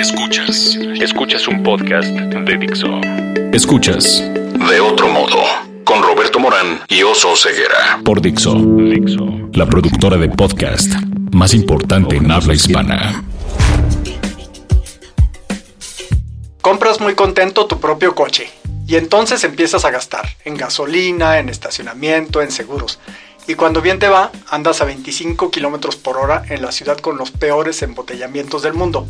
Escuchas. Escuchas un podcast de Dixo. Escuchas. De otro modo. Con Roberto Morán y Oso Ceguera. Por Dixo. Dixo. La productora de podcast más importante en habla hispana. Compras muy contento tu propio coche y entonces empiezas a gastar en gasolina, en estacionamiento, en seguros. Y cuando bien te va, andas a 25 kilómetros por hora en la ciudad con los peores embotellamientos del mundo.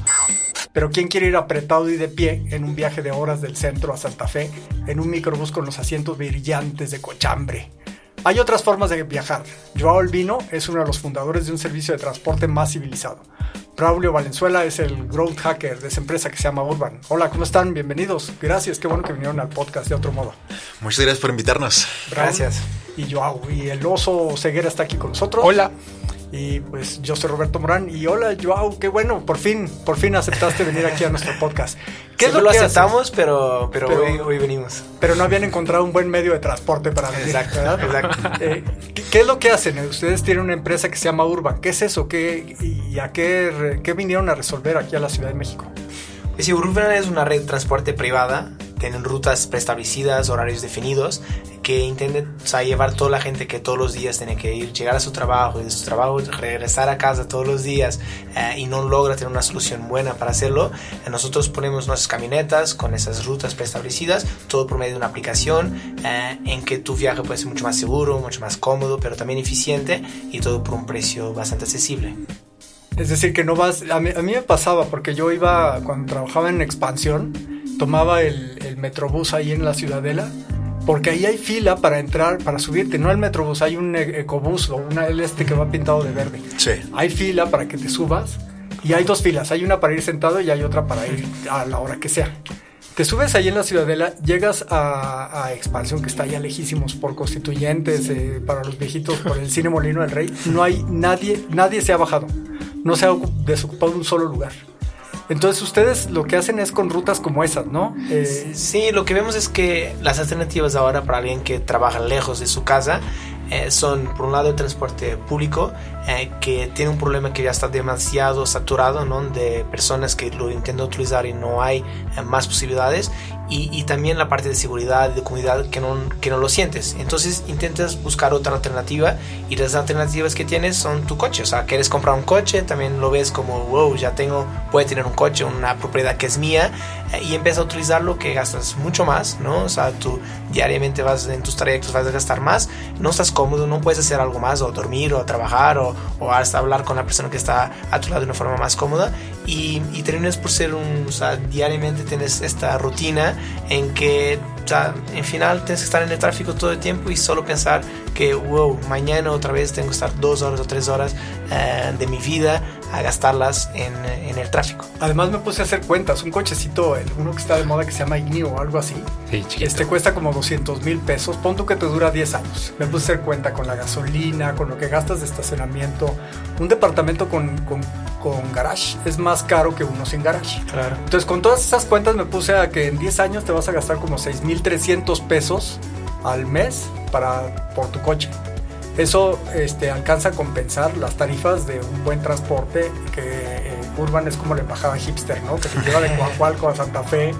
Pero ¿quién quiere ir apretado y de pie en un viaje de horas del centro a Santa Fe en un microbús con los asientos brillantes de cochambre? Hay otras formas de viajar. Joao Albino es uno de los fundadores de un servicio de transporte más civilizado. Braulio Valenzuela es el growth hacker de esa empresa que se llama Urban. Hola, ¿cómo están? Bienvenidos. Gracias, qué bueno que vinieron al podcast de otro modo. Muchas gracias por invitarnos. Gracias. Y Joao, y el oso ceguera está aquí con nosotros. Hola. Y pues yo soy Roberto Morán y hola Joao, qué bueno, por fin, por fin aceptaste venir aquí a nuestro podcast. ¿Qué es lo, que aceptamos, pero, pero, hoy, venimos. Pero no habían encontrado un buen medio de transporte para venir. Exacto, exacto. Eh, ¿qué, es lo que hacen? Ustedes tienen una empresa que se llama Urban. ¿Qué es eso? ¿Qué, ¿Y a qué, qué vinieron a resolver aquí a la Ciudad de México? Pues sí, Urban es una red de transporte privada tienen rutas preestablecidas, horarios definidos, que intenten llevar toda la gente que todos los días tiene que ir, llegar a su trabajo y de su trabajo regresar a casa todos los días eh, y no logra tener una solución buena para hacerlo, eh, nosotros ponemos nuestras camionetas con esas rutas preestablecidas, todo por medio de una aplicación eh, en que tu viaje puede ser mucho más seguro, mucho más cómodo, pero también eficiente y todo por un precio bastante accesible. Es decir, que no vas, a mí, a mí me pasaba porque yo iba, cuando trabajaba en expansión, tomaba el, el metrobús ahí en la Ciudadela, porque ahí hay fila para entrar, para subirte, no el metrobús, hay un e-, ecobús o una el este que va pintado de verde. Sí. Hay fila para que te subas y hay dos filas, hay una para ir sentado y hay otra para ir a la hora que sea. Te subes ahí en la Ciudadela, llegas a, a Expansión, que está allá lejísimos por constituyentes, eh, para los viejitos, por el Cine Molino del Rey. No hay nadie, nadie se ha bajado. No se ha desocupado un solo lugar. Entonces ustedes lo que hacen es con rutas como esas, ¿no? Eh, sí, lo que vemos es que las alternativas ahora para alguien que trabaja lejos de su casa eh, son, por un lado, el transporte público, eh, que tiene un problema que ya está demasiado saturado, ¿no? De personas que lo intentan utilizar y no hay más posibilidades. Y, y, también la parte de seguridad, de comunidad, que no, que no lo sientes. Entonces intentas buscar otra alternativa y las alternativas que tienes son tu coche. O sea, quieres comprar un coche, también lo ves como, wow, ya tengo, puede tener un coche, una propiedad que es mía eh, y empiezas a utilizarlo que gastas mucho más, ¿no? O sea, tú diariamente vas en tus trayectos, vas a gastar más, no estás cómodo, no puedes hacer algo más, o dormir, o trabajar, o, o hasta hablar con la persona que está a tu lado de una forma más cómoda y, y terminas por ser un, o sea, diariamente tienes esta rutina en que sea, en final tienes que estar en el tráfico todo el tiempo y solo pensar que, wow, mañana otra vez tengo que estar dos horas o tres horas eh, de mi vida a gastarlas en, en, el tráfico. Además me puse a hacer cuentas, un cochecito, uno que está de moda que se llama Ignio o algo así, sí, este cuesta como 200 mil pesos, pon tú que te dura 10 años. Me puse a hacer cuenta con la gasolina, con lo que gastas de estacionamiento. Un departamento con, con, con garage es más caro que uno sin garage. Claro. Entonces con todas esas cuentas me puse a que en 10 años te vas a gastar como 6.300 pesos al mes para, por tu coche. Eso este, alcanza a compensar las tarifas de un buen transporte que eh, Urban es como la embajada hipster, ¿no? Que te lleva de Coahualco a Santa Fe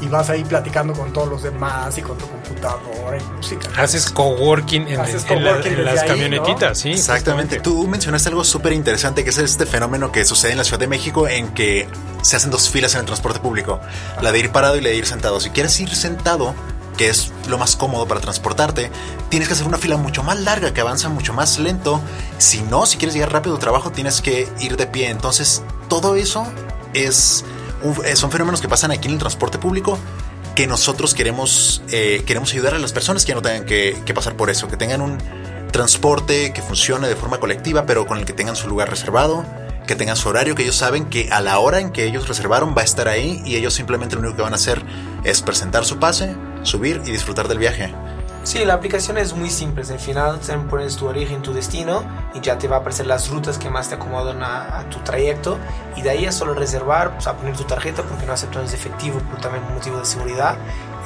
y vas ahí platicando con todos los demás y con tu computadora y música. Haces coworking en, Haces en, la- en las ahí, camionetitas, ¿no? sí. Exactamente. Tú mencionaste algo súper interesante, que es este fenómeno que sucede en la Ciudad de México en que se hacen dos filas en el transporte público. La de ir parado y la de ir sentado. Si quieres ir sentado, que es lo más cómodo para transportarte, tienes que hacer una fila mucho más larga, que avanza mucho más lento. Si no, si quieres llegar rápido al trabajo, tienes que ir de pie. Entonces, todo eso es un- eh, son fenómenos que pasan aquí en el transporte público que nosotros queremos, eh, queremos ayudar a las personas que no tengan que, que pasar por eso, que tengan un transporte que funcione de forma colectiva, pero con el que tengan su lugar reservado, que tengan su horario, que ellos saben que a la hora en que ellos reservaron va a estar ahí y ellos simplemente lo único que van a hacer es presentar su pase, subir y disfrutar del viaje. Sí, la aplicación es muy simple. Al final pones tu origen, tu destino y ya te va a aparecer las rutas que más te acomodan a, tu trayecto. Y de ahí es solo reservar, pues, a poner tu tarjeta porque no aceptamos efectivo por también motivo de seguridad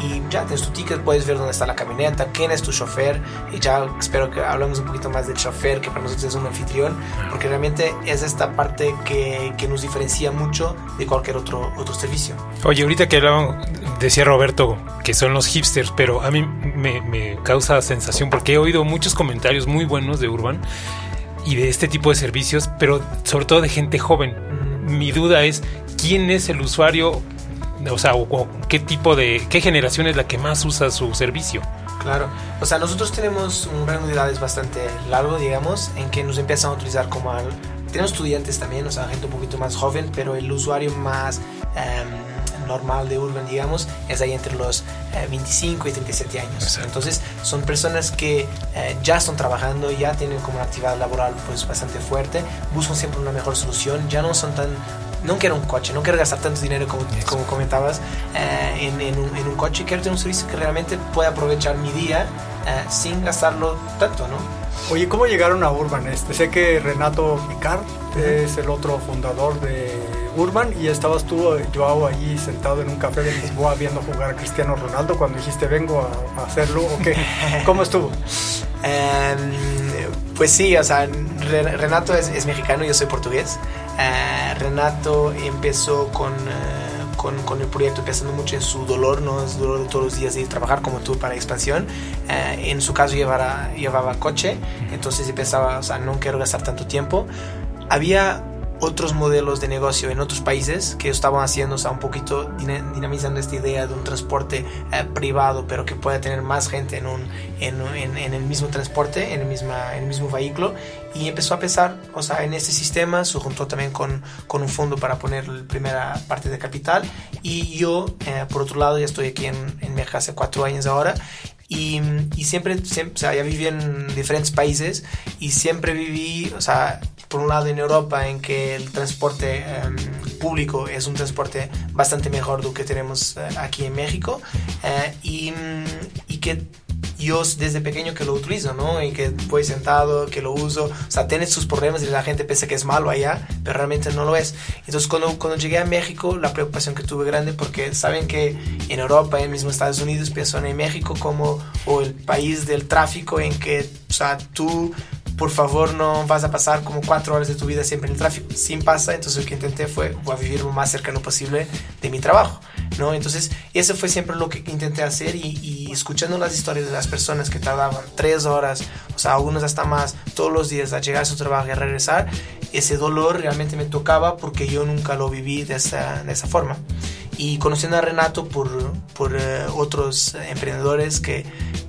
y ya tienes tu ticket, puedes ver dónde está la camioneta, quién es tu chofer y ya espero que hablemos un poquito más del chofer que para nosotros es un anfitrión porque realmente es esta parte que, que nos diferencia mucho de cualquier otro, otro servicio. Oye, ahorita que hablaban, decía Roberto que son los hipsters, pero a mí me, me causa sensación porque he oído muchos comentarios muy buenos de Urban y de este tipo de servicios, pero sobre todo de gente joven. Mi duda es, ¿quién es el usuario o sea, qué tipo de, qué generación es la que más usa su servicio. Claro, o sea, nosotros tenemos un rango de edades bastante largo, digamos, en que nos empiezan a utilizar como al, tenemos estudiantes también, o sea, gente un poquito más joven, pero el usuario más em, normal de Urban, digamos, es ahí entre los 25 eh, y 37 años. Entonces, son personas que eh, ya están trabajando, ya tienen como una actividad laboral pues bastante fuerte, buscan siempre una mejor solución, ya no son tan no quiero un coche, no quiero gastar tanto dinero como, como comentabas eh, en, un, en, un, coche, quiero tener un servicio que realmente pueda aprovechar mi día eh, sin gastarlo tanto, ¿no? Oye, ¿cómo llegaron a Urban? Este, sé que Renato Picard es el otro fundador de Urban y estabas tú, Joao, allí sentado en un café de Lisboa viendo jugar a Cristiano Ronaldo cuando dijiste vengo a, hacerlo o qué? ¿Cómo estuvo? Em, pues sí, o sea, Renato es, es mexicano, yo soy portugués. Renato empezó con, eh, con, con, el proyecto pensando mucho en su dolor, ¿no? Es dolor de todos los días de ir a trabajar como tú para expansión. Eh, en su caso llevaba, llevaba coche, entonces pensaba, o sea, no quiero gastar tanto tiempo. Había otros modelos de negocio en otros países que estaban haciendo, o sea, un poquito dinamizando esta idea de un transporte eh, privado, pero que pueda tener más gente en, un, en, en, el mismo transporte, en el, misma, en el mismo vehículo. Y empezó a pensar, o sea, en este sistema, se juntó también con, con un fondo para poner la primera parte de capital. Y yo, eh, por otro lado, ya estoy aquí en, en México hace cuatro años ahora y, y, siempre, siempre, o sea, ya viví en diferentes países y siempre viví, o sea, por un lado en Europa en que el transporte em, público es un transporte bastante mejor de lo que tenemos eh, aquí en México eh, y, y, que yo desde pequeño que lo utilizo, ¿no? Y que voy sentado, que lo uso, o sea, tiene sus problemas y la gente piensa que es malo allá, pero realmente no lo es. Entonces cuando, cuando llegué a México, la preocupación que tuve grande porque saben que en Europa, en mismo Estados Unidos, piensan en México como o el país del tráfico en que, o sea, tú por favor no vas a pasar como cuatro horas de tu vida siempre en el tráfico. Sin pasa, entonces lo que intenté fue voy a vivir lo más cercano posible de mi trabajo, ¿no? Entonces eso fue siempre lo que intenté hacer y, escuchando las historias de las personas que tardaban tres horas, o sea, algunos hasta más, todos los días a llegar a su trabajo y a regresar, ese dolor realmente me tocaba porque yo nunca lo viví de esa, de esa forma y conociendo a Renato por, por eh, otros emprendedores que,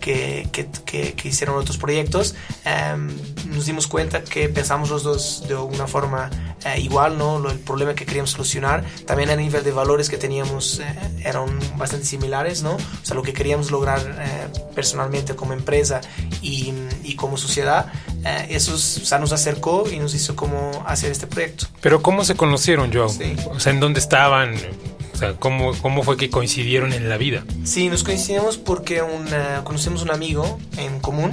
que, que, que, hicieron otros proyectos, em, nos dimos cuenta que pensamos los dos de una forma eh, igual, ¿no? el problema que queríamos solucionar, también a nivel de valores que teníamos eh, eran bastante similares, ¿no? O sea, lo que queríamos lograr personalmente como empresa y, y como sociedad, eso o sea, nos acercó y nos hizo como hacer este proyecto. Pero ¿cómo se conocieron, Joe? O sea, ¿en dónde estaban? O sea, ¿cómo, ¿cómo fue que coincidieron en la vida? Sí, nos coincidimos porque una, conocemos un amigo en común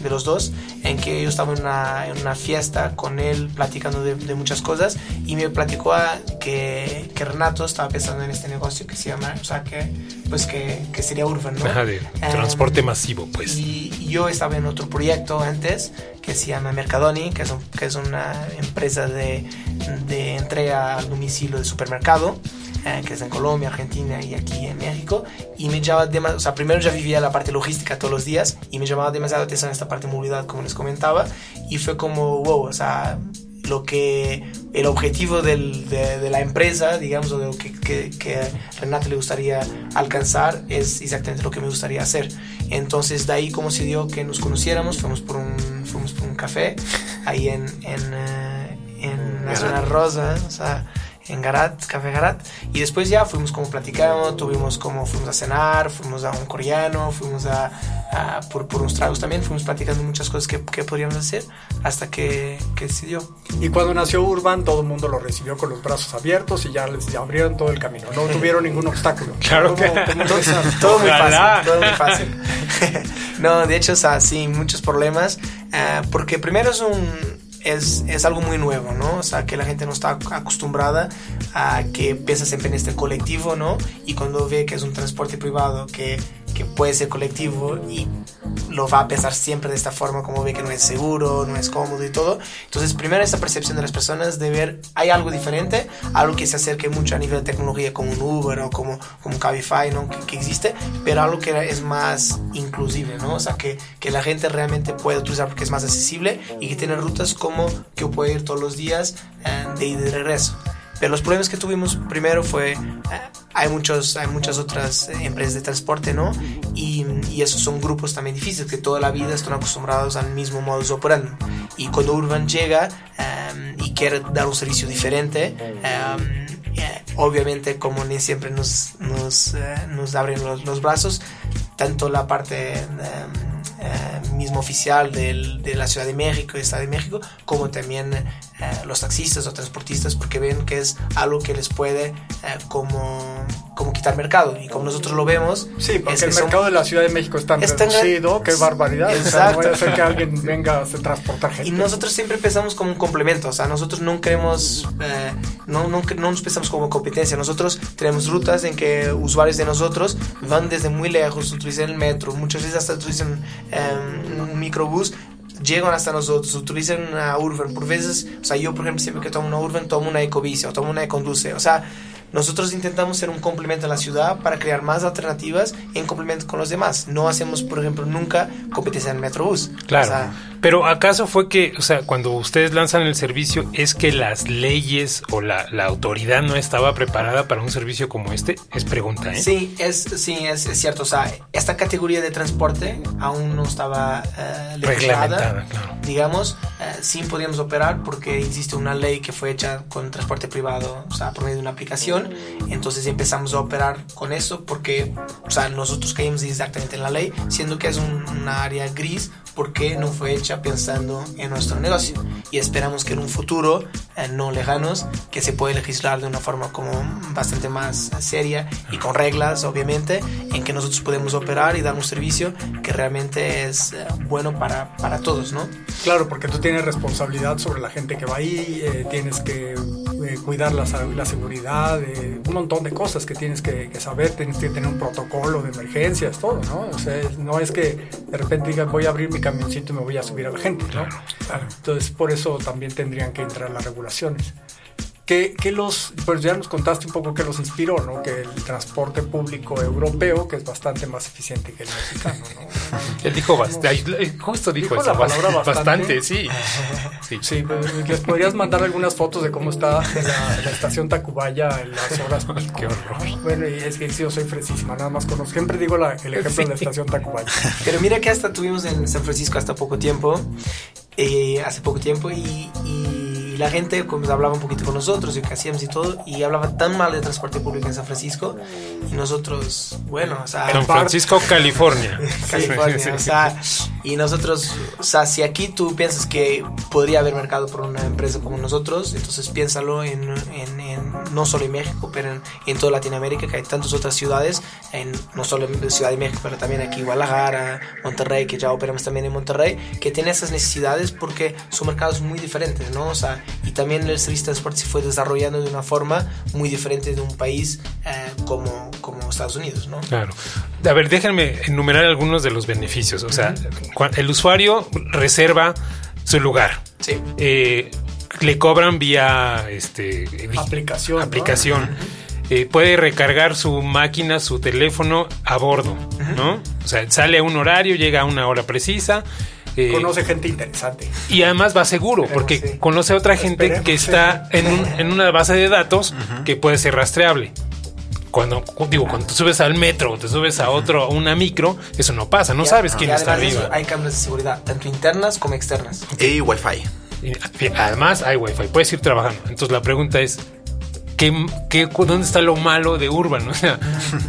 de los dos, en que yo estaba en una, en una fiesta con él platicando de, de, muchas cosas y me platicó a que, que, Renato estaba pensando en este negocio que se llama, o sea, que, pues que, que sería Urban, ¿no? Ajá, de transporte em, masivo, pues. Y, yo estaba en otro proyecto antes que se llama Mercadoni, que es, que es una empresa de, de entrega al domicilio de supermercado. Eh, que es en Colombia, Argentina y aquí en México. Y me llamaba demasiado, o sea, primero ya vivía la parte logística todos los días y me llamaba demasiado atención esta parte de movilidad, como les comentaba. Y fue como, wow, o sea, lo que el objetivo del, de, la empresa, digamos, o de lo que, que, que, a Renato le gustaría alcanzar es exactamente lo que me gustaría hacer. Entonces, de ahí como se dio que nos conociéramos, fuimos por un, fuimos por un café ahí en, en, eh, en la zona rosa, o sea, en Garat, Café Garat. Y después ya fuimos como platicando, tuvimos como fuimos a cenar, fuimos a un coreano, fuimos a, por, por, unos tragos también, fuimos platicando muchas cosas que, que podríamos hacer hasta que, que se dio. Y cuando nació Urban, todo el mundo lo recibió con los brazos abiertos y ya les abrieron todo el camino. No tuvieron ningún obstáculo. Claro que todo, muy fácil, todo muy fácil. no, de hecho, o sea, sí, muchos problemas. Ah, porque primero es un es, es, algo muy nuevo, ¿no? O sea, que la gente no está acostumbrada a que piensa siempre en este colectivo, ¿no? Y cuando ve que es un transporte privado que, que puede ser colectivo y lo va a pensar siempre de esta forma, como ve que no es seguro, no es cómodo y todo. Entonces, primero esa percepción de las personas de ver, hay algo diferente, algo que se acerque mucho a nivel de tecnología como un Uber o como, como Cabify, ¿no? Que, que existe, pero algo que es más inclusive, ¿no? O sea, que, que la gente realmente puede utilizar porque es más accesible y que tiene rutas como que puede ir todos los días eh, de ida y de regreso. Pero los problemas que tuvimos primero fue, eh, hay, muchos, hay muchas otras empresas de transporte, ¿no? Y, y, esos son grupos también difíciles, que toda la vida están acostumbrados al mismo modus operandi. Y cuando Urban llega um, y quiere dar un servicio diferente, um, eh, obviamente como ni siempre nos, nos, nos abren los, los, brazos, tanto la parte... Um, eh, mismo oficial del, de la Ciudad de México y Estado de México, como también eh, los taxistas o transportistas, porque ven que es algo que les puede eh, como, como quitar mercado. Y como nosotros lo vemos... Sí, porque el mercado de la Ciudad de México está tan reducido, qué barbaridad. Exacto. O sea, no que alguien venga a transportar gente. Y nosotros siempre pensamos como un complemento, o sea, nosotros no queremos, no, no, no nos pensamos como competencia, nosotros tenemos rutas en que usuarios de nosotros van desde muy lejos, utilizan el metro, muchas veces hasta utilizan un microbús llegan hasta nosotros, utilizan una Urban. Por veces, o sea, yo por ejemplo siempre que tomo una Urban tomo una Ecobici o tomo una Econduce. O sea, nosotros intentamos ser un complemento a la ciudad para crear más alternativas en complemento con los demás. No hacemos, por ejemplo, nunca competencia en el Metrobús. Claro. O sea, pero ¿acaso fue que, o sea, cuando ustedes lanzan el servicio, es que las leyes o la, la autoridad no estaba preparada para un servicio como este? Es pregunta, ¿eh? Sí, es, sí, es, es cierto. O sea, esta categoría de transporte aún no estaba uh, reglamentada, claro. digamos. Uh, sí podíamos operar porque existe una ley que fue hecha con transporte privado, o sea, por medio de una aplicación. Entonces empezamos a operar con eso porque, o sea, nosotros caímos exactamente en la ley, siendo que es un, una área gris porque no fue hecha pensando en nuestro negocio y esperamos que en un futuro eh, no lejanos que se puede legislar de una forma como bastante más seria y con reglas obviamente en que nosotros podemos operar y dar un servicio que realmente es eh, bueno para, para todos, ¿no? Claro, porque tú tienes responsabilidad sobre la gente que va ahí, eh, tienes que cuidar la, la seguridad, un montón de cosas que tienes que, que, saber, tienes que tener un protocolo de emergencias, todo, ¿no? O sea, no es que de repente digas voy a abrir mi camioncito y me voy a subir a la gente, ¿no? Claro. Entonces, por eso también tendrían que entrar las regulaciones. ¿Qué, qué, los, pues ya nos contaste un poco qué los inspiró, ¿no? Que el transporte público europeo, que es bastante más eficiente que el mexicano, ¿no? Él dijo bastante, justo dijo, dijo eso, la palabra bastante. bastante sí. sí. Sí, pues, les podrías mandar algunas fotos de cómo está la, la estación Tacubaya en las horas pico. Qué horror. Bueno, y es que sí, yo soy fresísima, nada más conozco, siempre digo la, el ejemplo sí. de la estación Tacubaya. Pero mira que hasta tuvimos en San Francisco hasta poco tiempo, eh, hace poco tiempo, y, y y la gente pues, hablaba un poquito con nosotros y qué hacíamos y todo y hablaba tan mal de transporte público en San Francisco y nosotros bueno o sea San Francisco California. California o sea y nosotros o sea si aquí tú piensas que podría haber mercado por una empresa como nosotros entonces piénsalo en, en, en no solo en México pero en, en, toda Latinoamérica que hay tantas otras ciudades en no solo en Ciudad de México pero también aquí Guadalajara Monterrey que ya operamos también en Monterrey que tiene esas necesidades porque son mercados muy diferentes no o sea y también el servicio de transporte se fue desarrollando de una forma muy diferente de un país eh, como, como Estados Unidos, ¿no? Claro. A ver, déjenme enumerar algunos de los beneficios. O sea, uh -huh. el usuario reserva su lugar. Sí. Eh, le cobran vía este, aplicación. aplicación. ¿no? Uh -huh. Eh, puede recargar su máquina, su teléfono a bordo, uh -huh. ¿no? O sea, sale a un horario, llega a una hora precisa. Eh, conoce gente interesante. Y además va seguro, porque sí. conoce a otra gente Esperemos que está en, un, en, una base de datos uh -huh. que puede ser rastreable. Cuando, digo, cuando te subes al metro o te subes a otro, a una micro, eso no pasa, no y sabes quién está arriba. Hay cámaras de seguridad, tanto internas como externas. Y Wi-Fi. Y además hay Wi-Fi, puedes ir trabajando. Entonces la pregunta es, ¿Qué, qué, dónde está lo malo de Urban? O sea,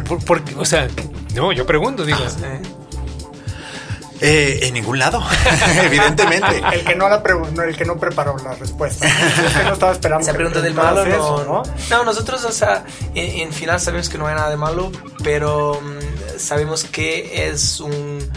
por, por, o sea, no, yo pregunto, digo. Eh, en ningún lado, evidentemente. el que no la el que no preparó la respuesta. Es que no estaba esperando. Se pregunta del malo, eso, no, no, nosotros, o sea, en, en, final sabemos que no hay nada de malo, pero um, sabemos que es un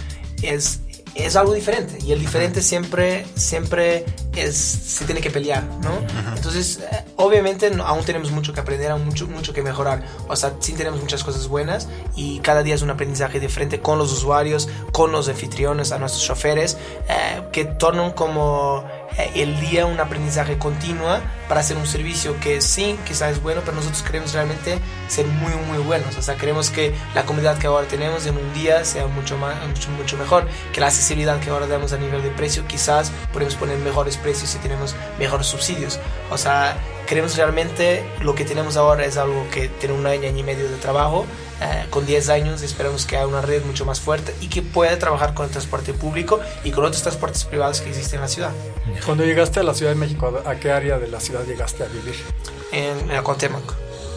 es es algo diferente y el diferente siempre siempre es se tiene que pelear no entonces eh, obviamente aún tenemos mucho que aprender aún mucho mucho que mejorar. O sea sí tenemos muchas cosas buenas y cada día es un aprendizaje diferente con los usuarios con los anfitriones a nuestros choferes eh, que tornan como el día un aprendizaje continuo para hacer un servicio que sí, quizás es bueno, pero nosotros queremos realmente ser muy, muy buenos. O sea, queremos que la comunidad que ahora tenemos en un día sea mucho, más, mucho, mucho mejor, que la accesibilidad que ahora damos a nivel de precio, quizás podemos poner mejores precios si tenemos mejores subsidios. O sea, queremos realmente lo que tenemos ahora es algo que tiene un año, año y medio de trabajo. Eh, con 10 años esperamos que haya una red mucho más fuerte y que pueda trabajar con el transporte público y con otros transportes privados que existen en la ciudad. Cuando llegaste a la Ciudad de México, ¿a qué área de la ciudad llegaste a vivir? En, en.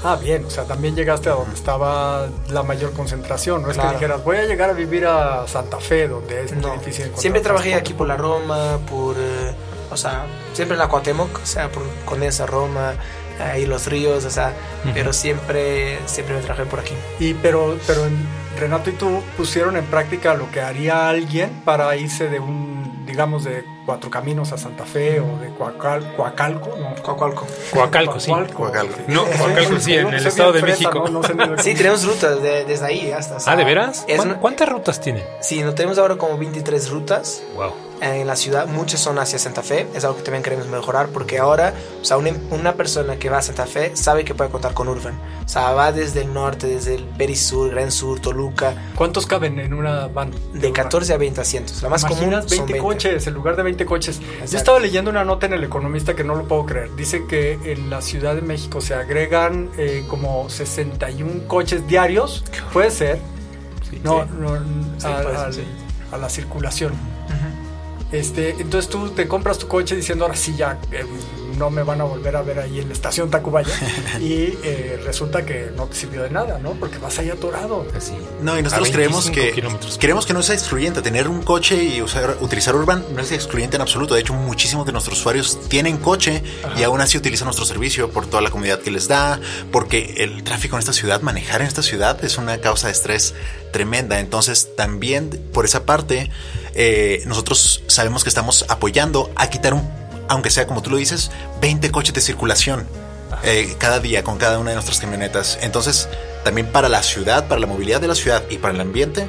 Ah, bien, o sea, también llegaste a donde estaba la mayor concentración, no es que dijeras, voy a llegar a vivir a Santa Fe, donde es muy difícil encontrar Siempre trabajé aquí por la Roma, por... Eh, o sea, siempre en la Cuauhtémoc, o sea, por esa Roma, ahí los ríos, o sea, pero siempre, siempre me traje por aquí. Y pero, pero Renato y tú pusieron en práctica lo que haría alguien para irse de un, digamos, de Cuatro Caminos a Santa Fe o de Coacal, Coacalco, no, Coacalco. Coacalco, sí. Coacalco. No, Coacalco sí, en el Estado de México. sí, tenemos rutas desde ahí hasta. ah, ¿de veras? ¿Cuántas rutas tiene? Sí, no tenemos ahora como 23 rutas. Wow en la ciudad, muchas son hacia Santa Fe, es algo que también queremos mejorar porque ahora, o sea, una, persona que va a Santa Fe sabe que puede contar con Urban, o sea, va desde el norte, desde el Perisur, Gran Sur, Toluca. ¿Cuántos caben en una van? De, 14 a 20 asientos, la más común 20, 20 coches, en lugar de 20 coches. Yo estaba leyendo una nota en El Economista que no lo puedo creer, dice que en la Ciudad de México se agregan eh, como 61 coches diarios, puede ser, no, no a, la circulación. Este, entonces tú te compras tu coche diciendo ahora sí ya eh, no me van a volver a ver ahí en la estación Tacubaya y eh, resulta que no te sirvió de nada, ¿no? Porque vas ahí atorado. No, y nosotros creemos que queremos que no sea excluyente. Tener un coche y usar, utilizar Urban no es excluyente en absoluto. De hecho, muchísimos de nuestros usuarios tienen coche y aún así utilizan nuestro servicio por toda la comunidad que les da, porque el tráfico en esta ciudad, manejar en esta ciudad es una causa de estrés tremenda. Entonces, también por esa parte eh, nosotros sabemos que estamos apoyando a quitar un, aunque sea como tú lo dices, 20 coches de circulación eh, cada día con cada una de nuestras camionetas. Entonces, también para la ciudad, para la movilidad de la ciudad y para el ambiente,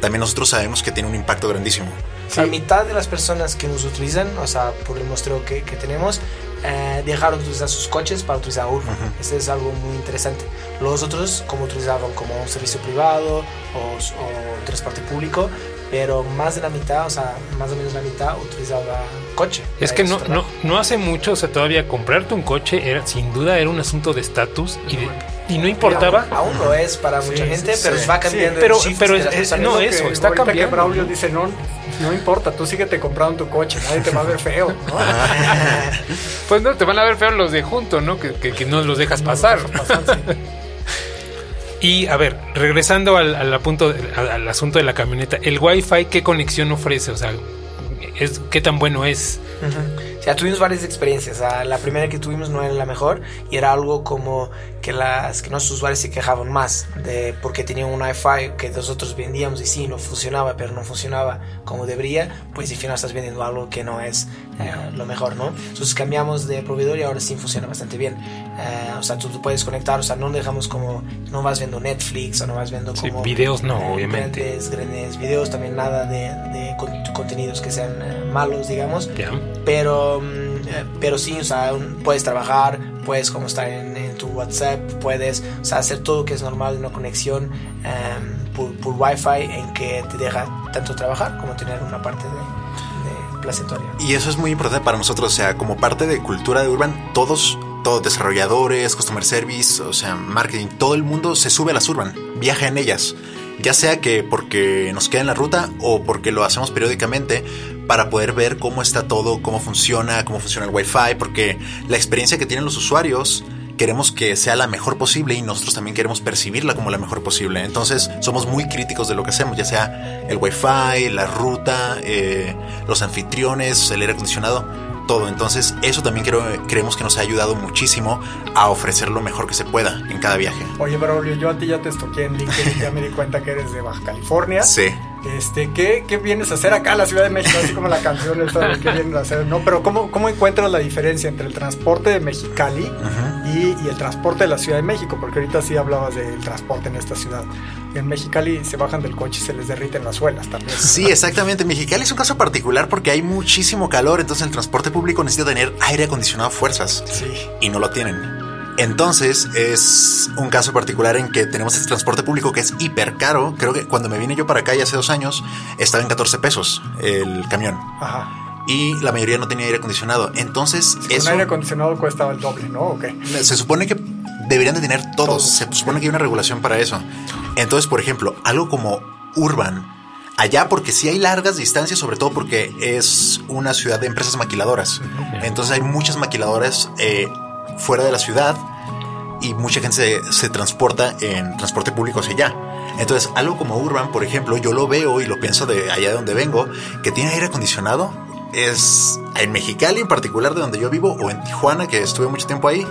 también nosotros sabemos que tiene un impacto grandísimo. La mitad de las personas que nos utilizan, o sea, por el muestreo que, que tenemos, eh, dejaron de utilizar sus coches para utilizar Urban. Este es algo muy interesante. Los otros, como utilizaban como un servicio privado o, o transporte público, pero más de la mitad, o sea, más o menos la mitad utilizaba coche. Es que no, no, no hace mucho, o sea, todavía comprarte un coche era sin duda era un asunto de estatus y y no importaba. aún lo es para mucha gente, pero va cambiando. pero pero es, no eso, está cambiando. que Braulio dice, no, no importa, tú síguete comprando tu coche, nadie te va a ver feo. pues no, te van a ver feo los de junto, ¿no? Que, que, no los dejas pasar. Y a ver, regresando al, al, punto, al, asunto de la camioneta, el Wi-Fi, ¿qué conexión ofrece? O sea, es, ¿qué tan bueno es? Ya tuvimos varias experiencias. la primera que tuvimos no era la mejor y era algo como que las que nuestros usuarios se quejaban más de porque tenían un Wi-Fi que nosotros vendíamos y sí, no funcionaba, pero no funcionaba como debería, pues al final estás vendiendo algo que no es eh, lo mejor, ¿no? Entonces cambiamos de proveedor y ahora sí funciona bastante bien. Eh, o sea, tú, puedes conectar, o sea, no dejamos como, no vas viendo Netflix o no vas viendo como... videos no, eh, obviamente. Grandes, grandes videos, también nada de, de contenidos que sean malos, digamos. Pero Mm, eh, pero sí, o sea, puedes trabajar, puedes como estar en, tu WhatsApp, puedes hacer todo que es normal, una conexión em, por, por Wi-Fi en que te deja tanto trabajar como tener una parte de, de. Y eso es muy importante para nosotros, o sea, como parte de cultura de Urban, todos todos desarrolladores, customer service, o sea, marketing, todo el mundo se sube a las Urban, viaja en ellas ya sea que porque nos queda en la ruta o porque lo hacemos periódicamente para poder ver cómo está todo, cómo funciona, cómo funciona el Wi-Fi, porque la experiencia que tienen los usuarios queremos que sea la mejor posible y nosotros también queremos percibirla como la mejor posible. Entonces somos muy críticos de lo que hacemos, ya sea el Wi-Fi, la ruta, eh, los anfitriones, el aire acondicionado todo. Entonces, eso también creo, creemos que nos ha ayudado muchísimo a ofrecer lo mejor que se pueda en cada viaje. Oye, Braulio, yo a ti ya te estoqué en LinkedIn, ya me di cuenta que eres de Baja California. Sí. Este, ¿qué, ¿qué, vienes a hacer acá en la Ciudad de México? Así como la canción esta de qué vienes a hacer, ¿no? Pero ¿cómo, cómo encuentras la diferencia entre el transporte de Mexicali y, y, el transporte de la Ciudad de México? Porque ahorita sí hablabas del transporte en esta ciudad. En Mexicali se bajan del coche y se les derriten las suelas también. Sí, exactamente. Mexicali es un caso particular porque hay muchísimo calor, entonces el transporte público necesita tener aire acondicionado a fuerzas. Sí. Y no lo tienen. Entonces es un caso particular en que tenemos este transporte público que es hiper caro. Creo que cuando me vine yo para acá ya hace dos años estaba en 14 pesos el camión. Ajá. Y la mayoría no tenía aire acondicionado. Entonces es eso... aire acondicionado cuesta el doble, ¿no? ¿O qué? Se supone que deberían de tener todos. Se supone que hay una regulación para eso. Entonces, por ejemplo, algo como Urban, allá porque sí hay largas distancias, sobre todo porque es una ciudad de empresas maquiladoras. Entonces hay muchas maquiladoras eh, fuera de la ciudad y mucha gente se, se, transporta en transporte público hacia allá. Entonces, algo como Urban, por ejemplo, yo lo veo y lo pienso de allá de donde vengo, que tiene aire acondicionado. Es en Mexicali en particular, de donde yo vivo, o en Tijuana, que estuve mucho tiempo ahí,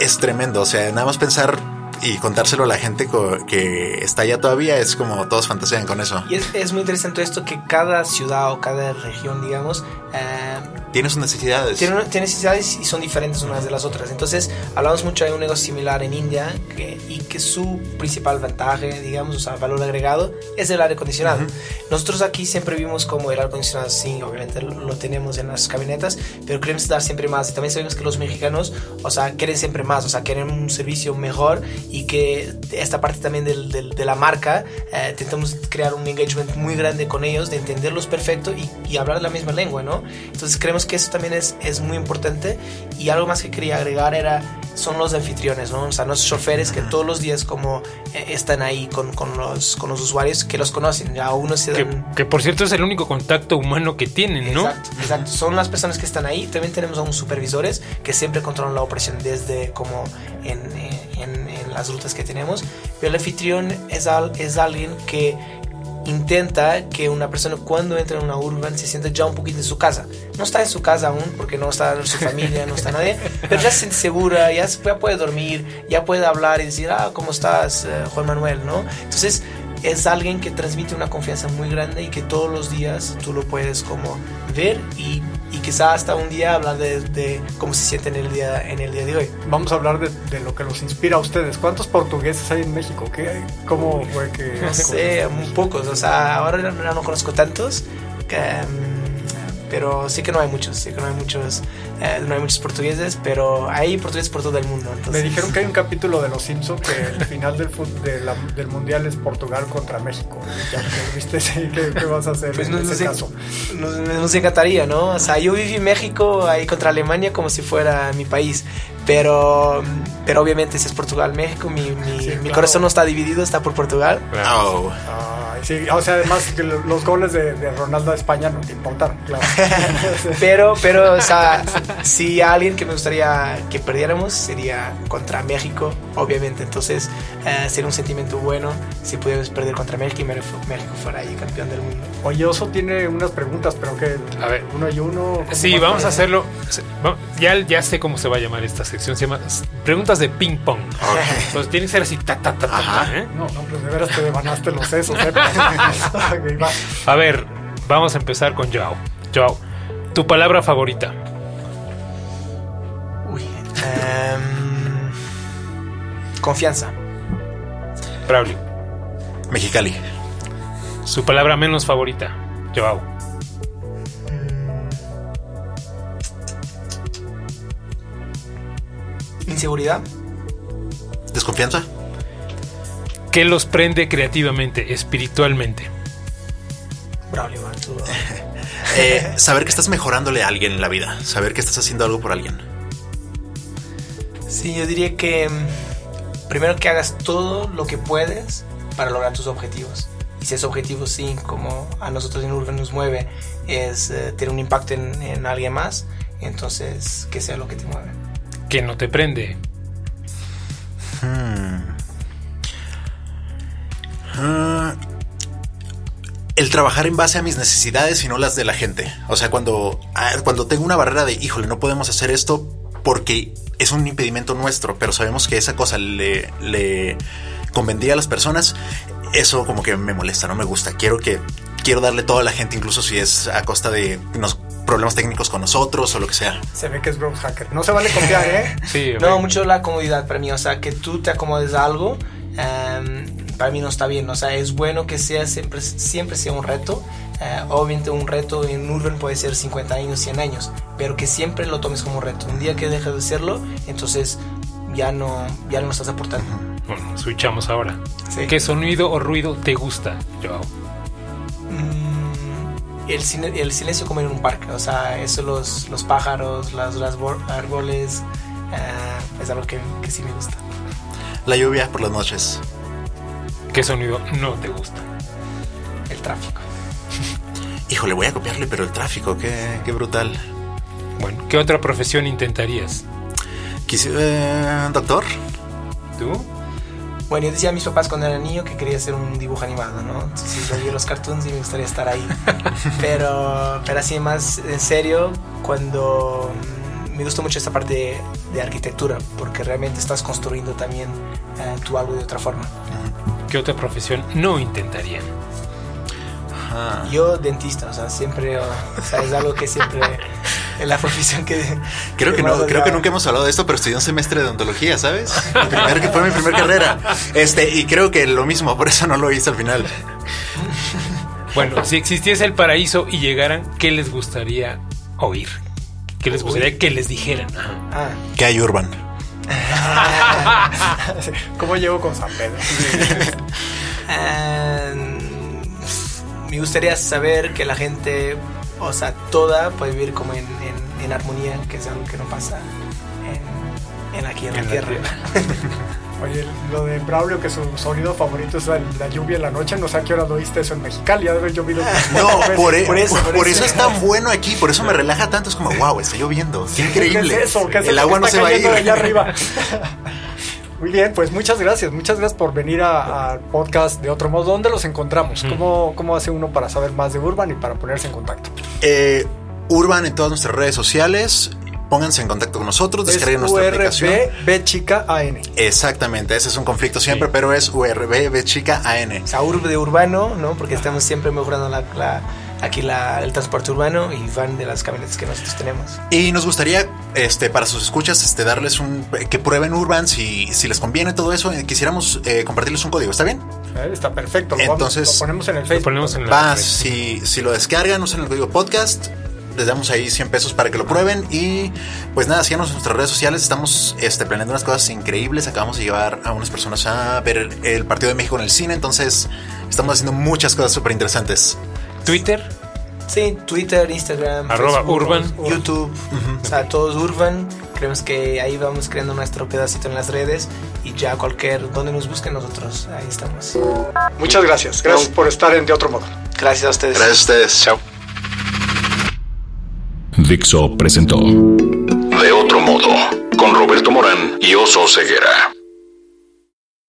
es tremendo. O sea, nada más pensar y contárselo a la gente que está allá todavía es como todos fantasean con eso. Y es, es muy interesante esto que cada ciudad o cada región, digamos, eh, tiene sus necesidades. Tiene, tiene, necesidades y son diferentes unas de las otras. Entonces, hablamos mucho de un negocio similar en India que, y que su principal ventaja, digamos, o sea, valor agregado, es el aire acondicionado. Nosotros aquí siempre vimos como el aire acondicionado, sí, obviamente lo tenemos en las camionetas, pero queremos dar siempre más. Y también sabemos que los mexicanos, o sea, quieren siempre más, o sea, quieren un servicio mejor y que esta parte también del, del, de la marca, eh, intentamos crear un engagement muy grande con ellos, de entenderlos perfecto y, y hablar la misma lengua, ¿no? Entonces creemos que eso también es, es muy importante. Y algo más que quería agregar era son los anfitriones, ¿no? O sea, los choferes que todos los días como eh, están ahí con, con, los, con los usuarios que los conocen, ya uno se dan... que, por cierto es el único contacto humano que tienen, ¿no? Exacto, exacto, son las personas que están ahí, también tenemos a unos supervisores que siempre controlan la operación desde como en, en, en las rutas que tenemos, pero el anfitrión es, al, es alguien que intenta que una persona cuando entra en una urban se sienta ya un poquito en su casa. No está en su casa aún porque no está su familia, no está nadie, pero ya se siente segura, ya, puede dormir, ya puede hablar y decir, ah, ¿cómo estás, eh, Juan Manuel? ¿no? Entonces es alguien que transmite una confianza muy grande y que todos los días tú lo puedes como ver y y quizá hasta un día hablar de, cómo se siente en el día, en el día de hoy. Vamos a hablar de, lo que los inspira a ustedes. ¿Cuántos portugueses hay en México? ¿Qué, ¿Cómo fue que...? No sé, muy pocos. O sea, ahora no, conozco tantos. Que, mm, pero sí que no hay muchos, sí que no hay muchos eh, no hay muchos portugueses, pero hay portugueses por todo el mundo. Me dijeron que hay un capítulo de Los Simpsons que el final del, del mundial es Portugal contra México. Ya viste, ¿qué, vas a hacer pues en ese caso? Nos, encantaría, ¿no? O sea, yo viví en México ahí contra Alemania como si fuera mi país, pero, pero obviamente si es Portugal, México, mi, mi, corazón no está dividido, está por Portugal. Oh. Sí, o sea, además que los goles de, de Ronaldo a España no te importan, claro. pero, pero, o sea, si alguien que me gustaría que perdiéramos sería contra México, obviamente. Entonces eh, sería un sentimiento bueno si pudiéramos perder contra México y México fuera ahí campeón del mundo. Oye, Oso tiene unas preguntas, pero que a ver, uno y uno. Sí, vamos a hacerlo. Ya, ya sé cómo se va a llamar esta sección. Se llama preguntas de ping pong. Entonces tiene que ser así, ta, ta, ta, ta, ¿eh? No, no, pues de veras te devanaste los sesos. ¿eh? a ver, vamos a empezar con Joao. Joao, tu palabra favorita. Em, confianza. Braulio. Mexicali. Su palabra menos favorita. Joao. Inseguridad. Desconfianza. ¿Qué los prende creativamente, espiritualmente? Braulio, eh, saber que estás mejorándole a alguien en la vida. Saber que estás haciendo algo por alguien. Sí, yo diría que mm, primero que hagas todo lo que puedes para lograr tus objetivos. Y si ese objetivo sí, como a nosotros en Urban nos mueve, es eh, tener un impacto en, alguien más, entonces que sea lo que te mueve. Que no te prende. El trabajar en base a mis necesidades y no las de la gente. O sea, cuando, ah, cuando tengo una barrera de, híjole, no podemos hacer esto porque es un impedimento nuestro, pero sabemos que esa cosa le, convendría a las personas, eso como que me molesta, no me gusta. Quiero que quiero darle toda a la gente, incluso si es a costa de unos problemas técnicos con nosotros o lo que sea. Se ve que es growth hacker. No se vale confiar, ¿eh? sí, no, mucho la comodidad para mí. O sea, que tú te acomodes a algo, em, para mí no está bien. O sea, es bueno que sea siempre, siempre sea un reto. Eh, obviamente un reto en Urban puede ser 50 años, 100 años, pero que siempre lo tomes como un reto. Un día que dejes de serlo, entonces ya no, ya no estás aportando. Bueno, switchamos ahora. ¿Qué sonido o ruido te gusta, Joao? Mm, el, el, silencio como en un parque, o sea, eso los, los pájaros, las, las árboles, uh, es algo que, que sí me gusta. La lluvia por las noches. ¿Qué sonido no te gusta? El tráfico. Híjole, voy a copiarle, pero el tráfico, qué, qué brutal. Bueno, ¿qué otra profesión intentarías? Quisiera, eh, doctor. ¿Tú? Bueno, yo decía a mis papás cuando era niño que quería hacer un dibujo animado, ¿no? Entonces yo vi los cartoons y me gustaría estar ahí. pero, pero así más en serio, cuando mm, me gustó mucho esta parte de, arquitectura, porque realmente estás construyendo también eh, tu algo de otra forma. ¿Qué otra profesión no intentarían? Yo dentista, o sea, siempre, o sea, es algo que siempre en la profesión que creo que, no, creo que nunca hemos hablado de esto, pero estudié un semestre de odontología, ¿sabes? Mi que fue mi primera carrera. Este, y creo que lo mismo, por eso no lo hice al final. Bueno, si existiese el paraíso y llegaran, ¿qué les gustaría oír? ¿Qué les gustaría que les dijeran? Ah. Que hay urban. ¿Cómo llego con San Pedro? Em, me gustaría saber que la gente, o sea, toda puede vivir como en, en, armonía, que es algo que no pasa en, en aquí en, la tierra. Oye, lo de Braulio, que su sonido favorito es la, lluvia en la noche, no sé a qué hora lo oíste eso en Mexicali, ya debe haber llovido. No, por, e- por, eso, por, eso, es tan bueno aquí, por eso me relaja tanto, es como, wow, está lloviendo, qué increíble. ¿Qué es eso? ¿Qué es el agua no se va a ir. allá arriba. Muy bien, pues muchas gracias. Muchas gracias por venir al podcast de otro modo. ¿Dónde los encontramos? ¿Cómo, ¿Cómo, hace uno para saber más de Urban y para ponerse en contacto? Eh, Urban en todas nuestras redes sociales. Pónganse en contacto con nosotros, descarguen nuestra aplicación. B chica AN. Exactamente, ese es un conflicto siempre, pero es URB B chica AN. O sea, urb de urbano, ¿no? Porque estamos siempre mejorando la aquí la, el transporte urbano y van de las camionetas que nosotros tenemos. Y nos gustaría, este, para sus escuchas, este, darles un que prueben Urban si, si les conviene todo eso. Quisiéramos eh, compartirles un código, ¿está bien? Eh, está perfecto. Lo Entonces, lo ponemos en el Facebook. Ponemos en va, si, si lo descargan, usen el código podcast les damos ahí 100 pesos para que lo prueben. Y pues nada, síganos en nuestras redes sociales. Estamos este, planeando unas cosas increíbles. Acabamos de llevar a unas personas a ver el partido de México en el cine. Entonces, estamos haciendo muchas cosas súper interesantes. Twitter. Sí, Twitter, Instagram, Arroba Urban, YouTube, o sea, todos Urban. Creemos que ahí vamos creando nuestro pedacito en las redes y ya cualquier, donde nos busquen nosotros, ahí estamos. Muchas gracias, gracias por estar en De Otro Modo. Gracias a ustedes. Gracias a ustedes, chao. Dixo presentó De Otro Modo con Roberto Morán y Oso Ceguera.